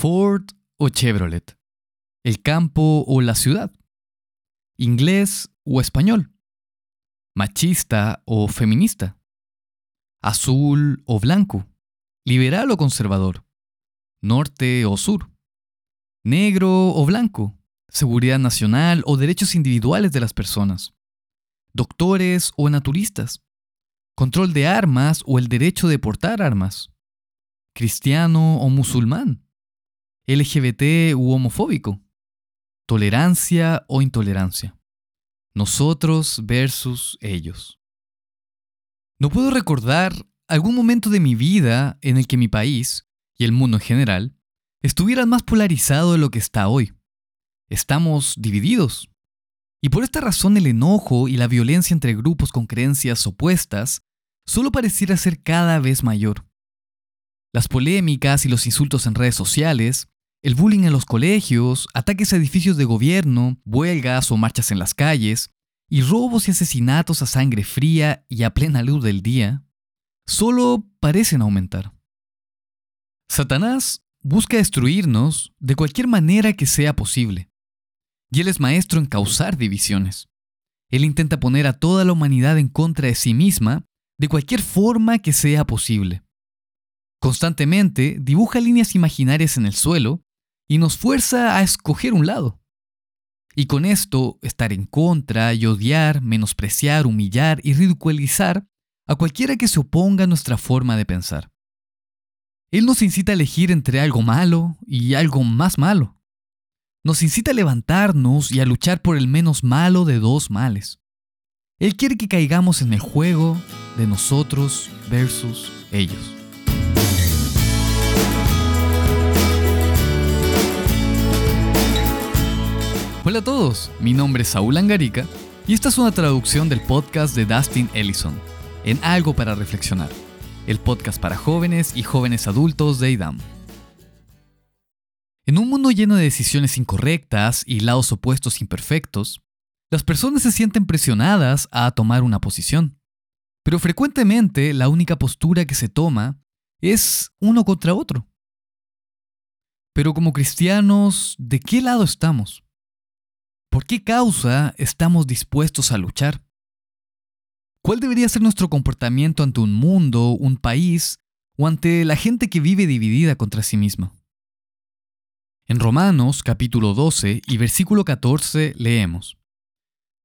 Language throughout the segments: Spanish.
Ford o Chevrolet, el campo o la ciudad, inglés o español, machista o feminista, azul o blanco, liberal o conservador, norte o sur, negro o blanco, seguridad nacional o derechos individuales de las personas, doctores o naturistas, control de armas o el derecho de portar armas, cristiano o musulmán, LGBT u homofóbico, tolerancia o intolerancia, nosotros versus ellos. No puedo recordar algún momento de mi vida en el que mi país, y el mundo en general, estuvieran más polarizado de lo que está hoy. Estamos divididos. Y por esta razón el enojo y la violencia entre grupos con creencias opuestas solo pareciera ser cada vez mayor. Las polémicas y los insultos en redes sociales, el bullying en los colegios, ataques a edificios de gobierno, huelgas o marchas en las calles, y robos y asesinatos a sangre fría y a plena luz del día, solo parecen aumentar. Satanás busca destruirnos de cualquier manera que sea posible. Y él es maestro en causar divisiones. Él intenta poner a toda la humanidad en contra de sí misma de cualquier forma que sea posible. Constantemente dibuja líneas imaginarias en el suelo y nos fuerza a escoger un lado. Y con esto, estar en contra y odiar, menospreciar, humillar y ridiculizar a cualquiera que se oponga a nuestra forma de pensar. Él nos incita a elegir entre algo malo y algo más malo. Nos incita a levantarnos y a luchar por el menos malo de dos males. Él quiere que caigamos en el juego de nosotros versus ellos. Hola a todos, mi nombre es Saúl Angarica y esta es una traducción del podcast de Dustin Ellison, en Algo para Reflexionar, el podcast para jóvenes y jóvenes adultos de IDAM. En un mundo lleno de decisiones incorrectas y lados opuestos imperfectos, las personas se sienten presionadas a tomar una posición. Pero frecuentemente la única postura que se toma es uno contra otro. Pero como cristianos, ¿de qué lado estamos? ¿Por qué causa estamos dispuestos a luchar? ¿Cuál debería ser nuestro comportamiento ante un mundo, un país o ante la gente que vive dividida contra sí misma? En Romanos capítulo 12 y versículo 14 leemos,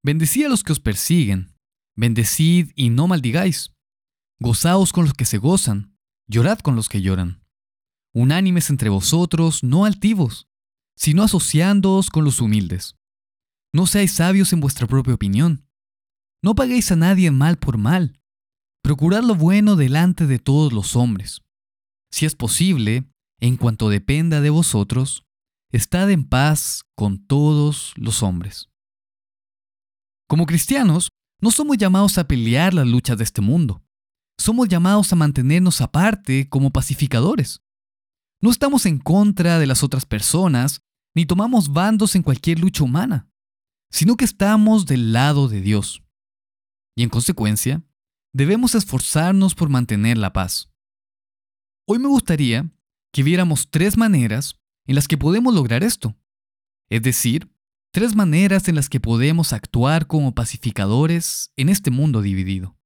Bendecid a los que os persiguen, bendecid y no maldigáis, gozaos con los que se gozan, llorad con los que lloran. Unánimes entre vosotros, no altivos, sino asociándoos con los humildes. No seáis sabios en vuestra propia opinión. No paguéis a nadie mal por mal. Procurad lo bueno delante de todos los hombres. Si es posible, en cuanto dependa de vosotros, estad en paz con todos los hombres. Como cristianos, no somos llamados a pelear las luchas de este mundo. Somos llamados a mantenernos aparte como pacificadores. No estamos en contra de las otras personas, ni tomamos bandos en cualquier lucha humana sino que estamos del lado de Dios. Y en consecuencia, debemos esforzarnos por mantener la paz. Hoy me gustaría que viéramos tres maneras en las que podemos lograr esto. Es decir, tres maneras en las que podemos actuar como pacificadores en este mundo dividido.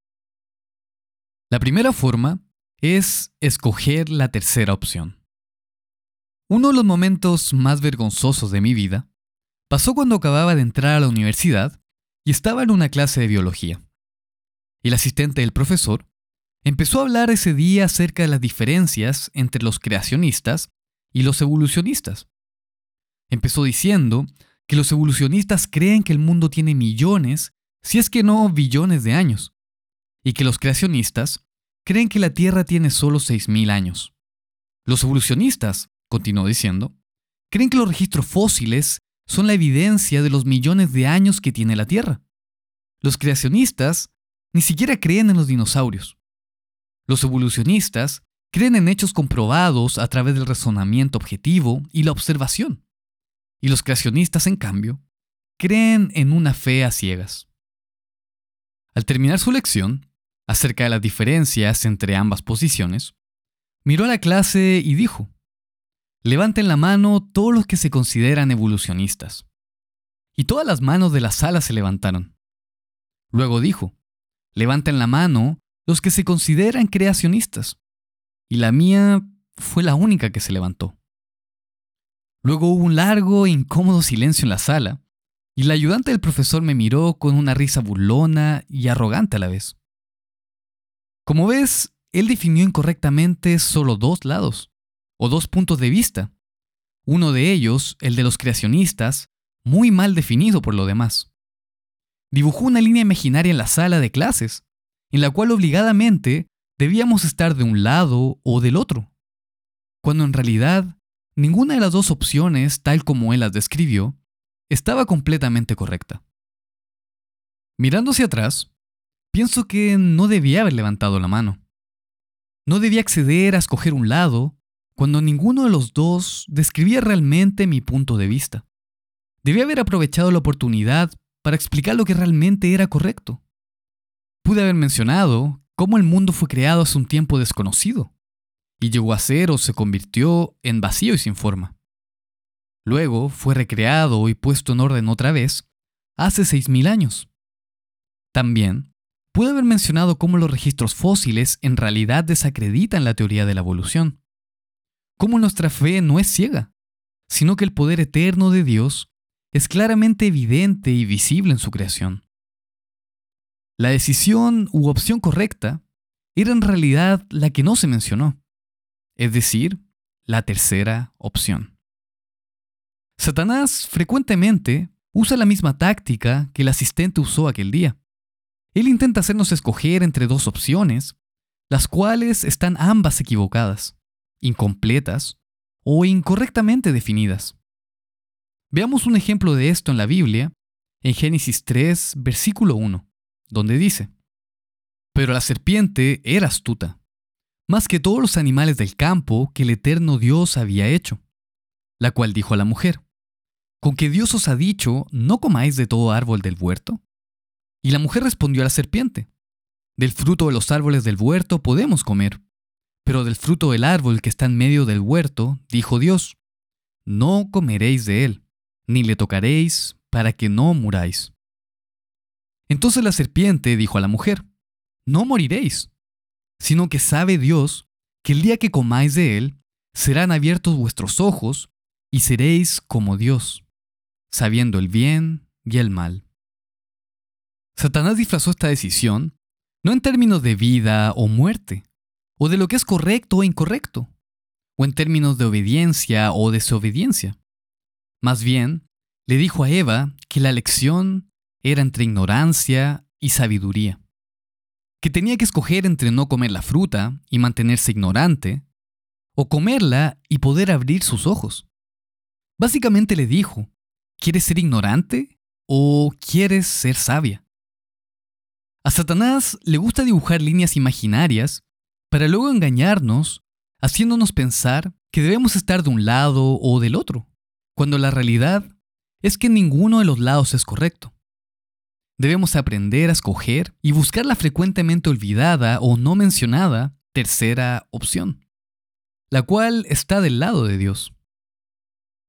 La primera forma es escoger la tercera opción. Uno de los momentos más vergonzosos de mi vida Pasó cuando acababa de entrar a la universidad y estaba en una clase de biología. El asistente del profesor empezó a hablar ese día acerca de las diferencias entre los creacionistas y los evolucionistas. Empezó diciendo que los evolucionistas creen que el mundo tiene millones, si es que no billones de años, y que los creacionistas creen que la Tierra tiene solo 6.000 años. Los evolucionistas, continuó diciendo, creen que los registros fósiles son la evidencia de los millones de años que tiene la Tierra. Los creacionistas ni siquiera creen en los dinosaurios. Los evolucionistas creen en hechos comprobados a través del razonamiento objetivo y la observación. Y los creacionistas, en cambio, creen en una fe a ciegas. Al terminar su lección, acerca de las diferencias entre ambas posiciones, miró a la clase y dijo, levanten la mano todos los que se consideran evolucionistas. Y todas las manos de la sala se levantaron. Luego dijo, levanten la mano los que se consideran creacionistas. Y la mía fue la única que se levantó. Luego hubo un largo e incómodo silencio en la sala, y la ayudante del profesor me miró con una risa burlona y arrogante a la vez. Como ves, él definió incorrectamente solo dos lados, o dos puntos de vista. Uno de ellos, el de los creacionistas, muy mal definido por lo demás. Dibujó una línea imaginaria en la sala de clases, en la cual obligadamente debíamos estar de un lado o del otro, cuando en realidad ninguna de las dos opciones, tal como él las describió, estaba completamente correcta. Mirando hacia atrás, pienso que no debía haber levantado la mano. No debía acceder a escoger un lado cuando ninguno de los dos describía realmente mi punto de vista. Debía haber aprovechado la oportunidad para explicar lo que realmente era correcto. Pude haber mencionado cómo el mundo fue creado hace un tiempo desconocido y llegó a ser o se convirtió en vacío y sin forma. Luego fue recreado y puesto en orden otra vez hace 6.000 años. También pude haber mencionado cómo los registros fósiles en realidad desacreditan la teoría de la evolución cómo nuestra fe no es ciega, sino que el poder eterno de Dios es claramente evidente y visible en su creación. La decisión u opción correcta era en realidad la que no se mencionó, es decir, la tercera opción. Satanás frecuentemente usa la misma táctica que el asistente usó aquel día. Él intenta hacernos escoger entre dos opciones, las cuales están ambas equivocadas incompletas o incorrectamente definidas. Veamos un ejemplo de esto en la Biblia, en Génesis 3, versículo 1, donde dice, Pero la serpiente era astuta, más que todos los animales del campo que el eterno Dios había hecho, la cual dijo a la mujer, ¿Con que Dios os ha dicho, no comáis de todo árbol del huerto? Y la mujer respondió a la serpiente, Del fruto de los árboles del huerto podemos comer, pero del fruto del árbol que está en medio del huerto, dijo Dios, no comeréis de él, ni le tocaréis, para que no muráis. Entonces la serpiente dijo a la mujer, no moriréis, sino que sabe Dios que el día que comáis de él, serán abiertos vuestros ojos y seréis como Dios, sabiendo el bien y el mal. Satanás disfrazó esta decisión no en términos de vida o muerte, o de lo que es correcto o incorrecto, o en términos de obediencia o desobediencia. Más bien, le dijo a Eva que la elección era entre ignorancia y sabiduría, que tenía que escoger entre no comer la fruta y mantenerse ignorante, o comerla y poder abrir sus ojos. Básicamente le dijo, ¿quieres ser ignorante o quieres ser sabia? A Satanás le gusta dibujar líneas imaginarias para luego engañarnos, haciéndonos pensar que debemos estar de un lado o del otro, cuando la realidad es que ninguno de los lados es correcto. Debemos aprender a escoger y buscar la frecuentemente olvidada o no mencionada tercera opción, la cual está del lado de Dios.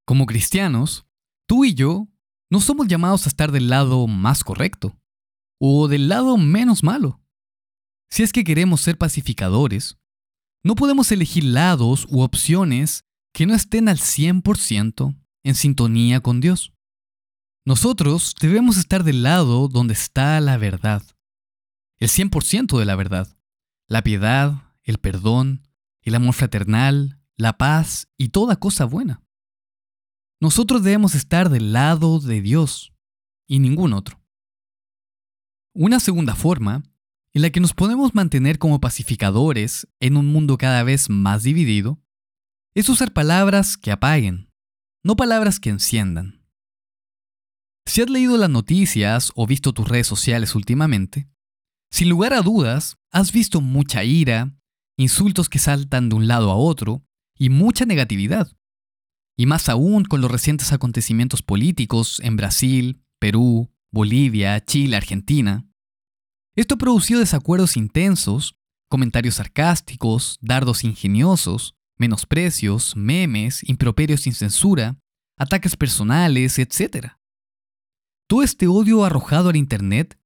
Como cristianos, tú y yo no somos llamados a estar del lado más correcto o del lado menos malo. Si es que queremos ser pacificadores, no podemos elegir lados u opciones que no estén al 100% en sintonía con Dios. Nosotros debemos estar del lado donde está la verdad, el 100% de la verdad, la piedad, el perdón, el amor fraternal, la paz y toda cosa buena. Nosotros debemos estar del lado de Dios y ningún otro. Una segunda forma en la que nos podemos mantener como pacificadores en un mundo cada vez más dividido, es usar palabras que apaguen, no palabras que enciendan. Si has leído las noticias o visto tus redes sociales últimamente, sin lugar a dudas, has visto mucha ira, insultos que saltan de un lado a otro y mucha negatividad. Y más aún con los recientes acontecimientos políticos en Brasil, Perú, Bolivia, Chile, Argentina. Esto producido desacuerdos intensos, comentarios sarcásticos, dardos ingeniosos menosprecios, memes, improperios sin censura, ataques personales, etc. Todo este odio arrojado al Internet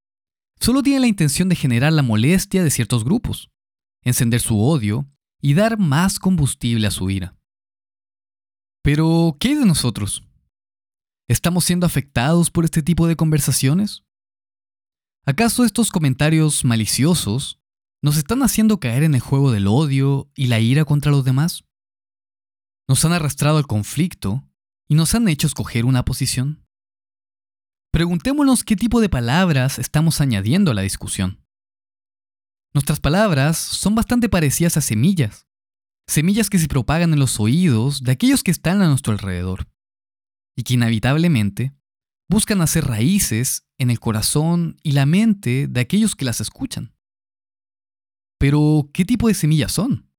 solo tiene la intención de generar la molestia de ciertos grupos, encender su odio y dar más combustible a su ira. Pero, ¿qué hay de nosotros? ¿Estamos siendo afectados por este tipo de conversaciones? ¿Acaso estos comentarios maliciosos nos están haciendo caer en el juego del odio y la ira contra los demás? ¿Nos han arrastrado al conflicto y nos han hecho escoger una posición? Preguntémonos qué tipo de palabras estamos añadiendo a la discusión. Nuestras palabras son bastante parecidas a semillas, semillas que se propagan en los oídos de aquellos que están a nuestro alrededor, y que inevitablemente buscan hacer raíces en el corazón y la mente de aquellos que las escuchan. Pero, ¿qué tipo de semillas son?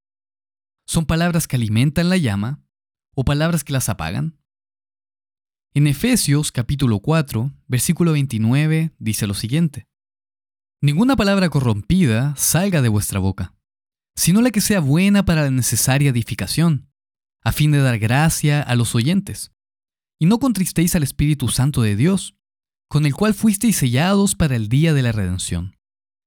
¿Son palabras que alimentan la llama o palabras que las apagan? En Efesios capítulo 4, versículo 29 dice lo siguiente. Ninguna palabra corrompida salga de vuestra boca, sino la que sea buena para la necesaria edificación, a fin de dar gracia a los oyentes. Y no contristéis al Espíritu Santo de Dios, con el cual fuisteis sellados para el día de la redención.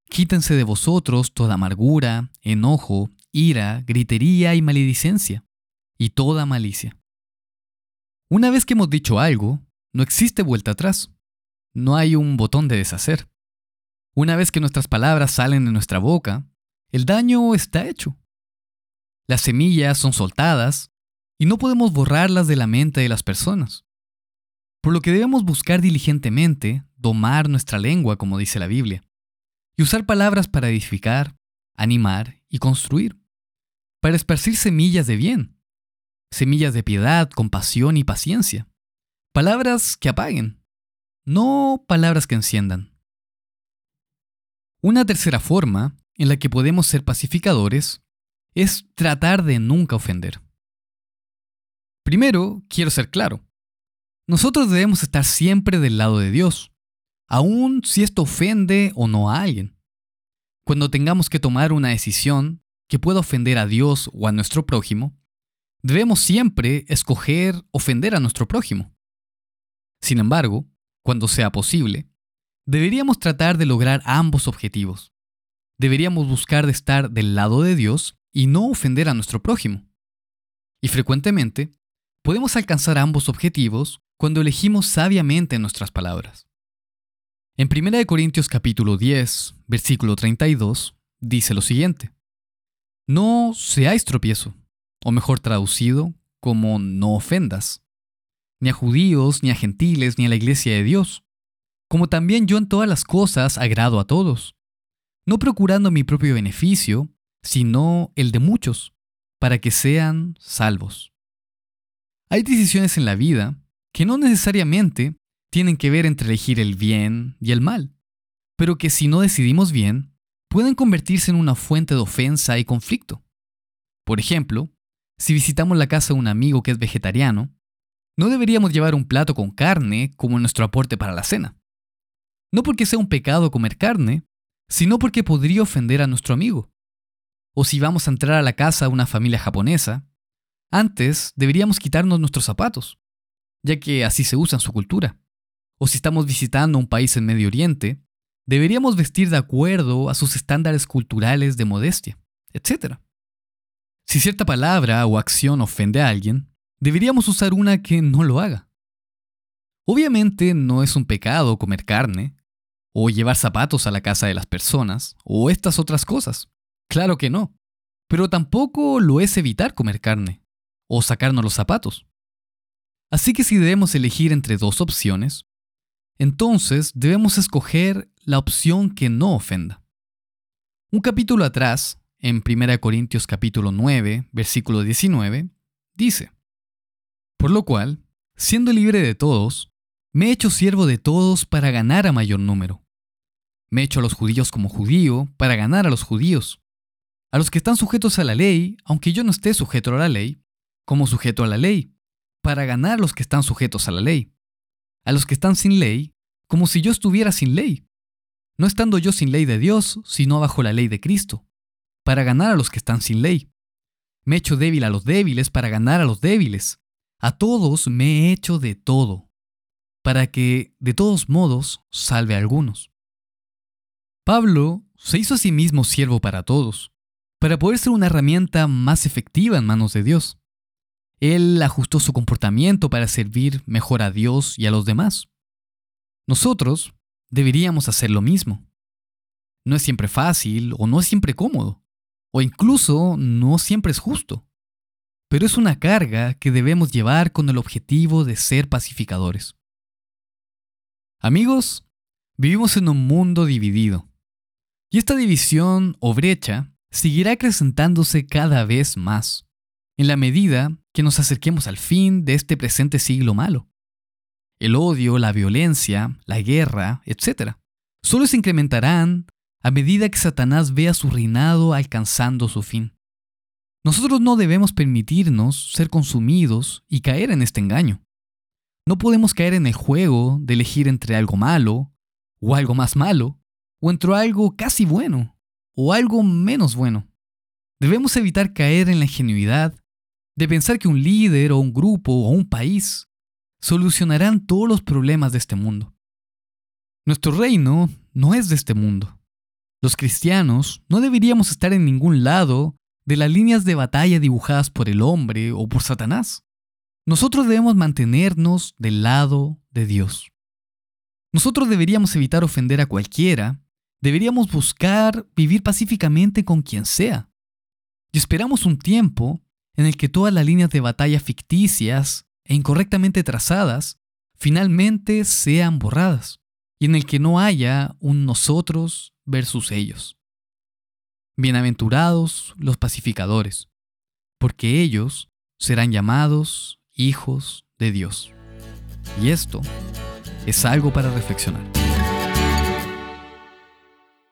Quítense de vosotros toda amargura, enojo, ira, gritería y maledicencia, y toda malicia. Una vez que hemos dicho algo, no existe vuelta atrás. No hay un botón de deshacer. Una vez que nuestras palabras salen de nuestra boca, el daño está hecho. Las semillas son soltadas y no podemos borrarlas de la mente de las personas. Por lo que debemos buscar diligentemente domar nuestra lengua, como dice la Biblia, y usar palabras para edificar, animar y construir, para esparcir semillas de bien, semillas de piedad, compasión y paciencia, palabras que apaguen, no palabras que enciendan. Una tercera forma en la que podemos ser pacificadores es tratar de nunca ofender. Primero, quiero ser claro. Nosotros debemos estar siempre del lado de Dios, aun si esto ofende o no a alguien. Cuando tengamos que tomar una decisión que pueda ofender a Dios o a nuestro prójimo, debemos siempre escoger ofender a nuestro prójimo. Sin embargo, cuando sea posible, deberíamos tratar de lograr ambos objetivos. Deberíamos buscar de estar del lado de Dios y no ofender a nuestro prójimo. Y frecuentemente, podemos alcanzar ambos objetivos cuando elegimos sabiamente nuestras palabras. En 1 Corintios capítulo 10, versículo 32, dice lo siguiente. No seáis tropiezo, o mejor traducido, como no ofendas, ni a judíos, ni a gentiles, ni a la iglesia de Dios, como también yo en todas las cosas agrado a todos, no procurando mi propio beneficio, sino el de muchos, para que sean salvos. Hay decisiones en la vida que no necesariamente tienen que ver entre elegir el bien y el mal, pero que si no decidimos bien, pueden convertirse en una fuente de ofensa y conflicto. Por ejemplo, si visitamos la casa de un amigo que es vegetariano, no deberíamos llevar un plato con carne como nuestro aporte para la cena. No porque sea un pecado comer carne, sino porque podría ofender a nuestro amigo. O si vamos a entrar a la casa de una familia japonesa, antes deberíamos quitarnos nuestros zapatos, ya que así se usa en su cultura o si estamos visitando un país en Medio Oriente, deberíamos vestir de acuerdo a sus estándares culturales de modestia, etc. Si cierta palabra o acción ofende a alguien, deberíamos usar una que no lo haga. Obviamente no es un pecado comer carne, o llevar zapatos a la casa de las personas, o estas otras cosas. Claro que no. Pero tampoco lo es evitar comer carne, o sacarnos los zapatos. Así que si debemos elegir entre dos opciones, entonces debemos escoger la opción que no ofenda. Un capítulo atrás, en 1 Corintios capítulo 9, versículo 19, dice, Por lo cual, siendo libre de todos, me he hecho siervo de todos para ganar a mayor número. Me he hecho a los judíos como judío para ganar a los judíos. A los que están sujetos a la ley, aunque yo no esté sujeto a la ley, como sujeto a la ley, para ganar a los que están sujetos a la ley a los que están sin ley como si yo estuviera sin ley, no estando yo sin ley de Dios, sino bajo la ley de Cristo, para ganar a los que están sin ley. Me he hecho débil a los débiles para ganar a los débiles. A todos me he hecho de todo, para que, de todos modos, salve a algunos. Pablo se hizo a sí mismo siervo para todos, para poder ser una herramienta más efectiva en manos de Dios. Él ajustó su comportamiento para servir mejor a Dios y a los demás. Nosotros deberíamos hacer lo mismo. No es siempre fácil o no es siempre cómodo, o incluso no siempre es justo, pero es una carga que debemos llevar con el objetivo de ser pacificadores. Amigos, vivimos en un mundo dividido, y esta división o brecha seguirá acrecentándose cada vez más, en la medida que nos acerquemos al fin de este presente siglo malo. El odio, la violencia, la guerra, etc. solo se incrementarán a medida que Satanás vea su reinado alcanzando su fin. Nosotros no debemos permitirnos ser consumidos y caer en este engaño. No podemos caer en el juego de elegir entre algo malo o algo más malo, o entre algo casi bueno o algo menos bueno. Debemos evitar caer en la ingenuidad de pensar que un líder o un grupo o un país solucionarán todos los problemas de este mundo. Nuestro reino no es de este mundo. Los cristianos no deberíamos estar en ningún lado de las líneas de batalla dibujadas por el hombre o por Satanás. Nosotros debemos mantenernos del lado de Dios. Nosotros deberíamos evitar ofender a cualquiera, deberíamos buscar vivir pacíficamente con quien sea. Y esperamos un tiempo en el que todas las líneas de batalla ficticias e incorrectamente trazadas finalmente sean borradas, y en el que no haya un nosotros versus ellos. Bienaventurados los pacificadores, porque ellos serán llamados hijos de Dios. Y esto es algo para reflexionar.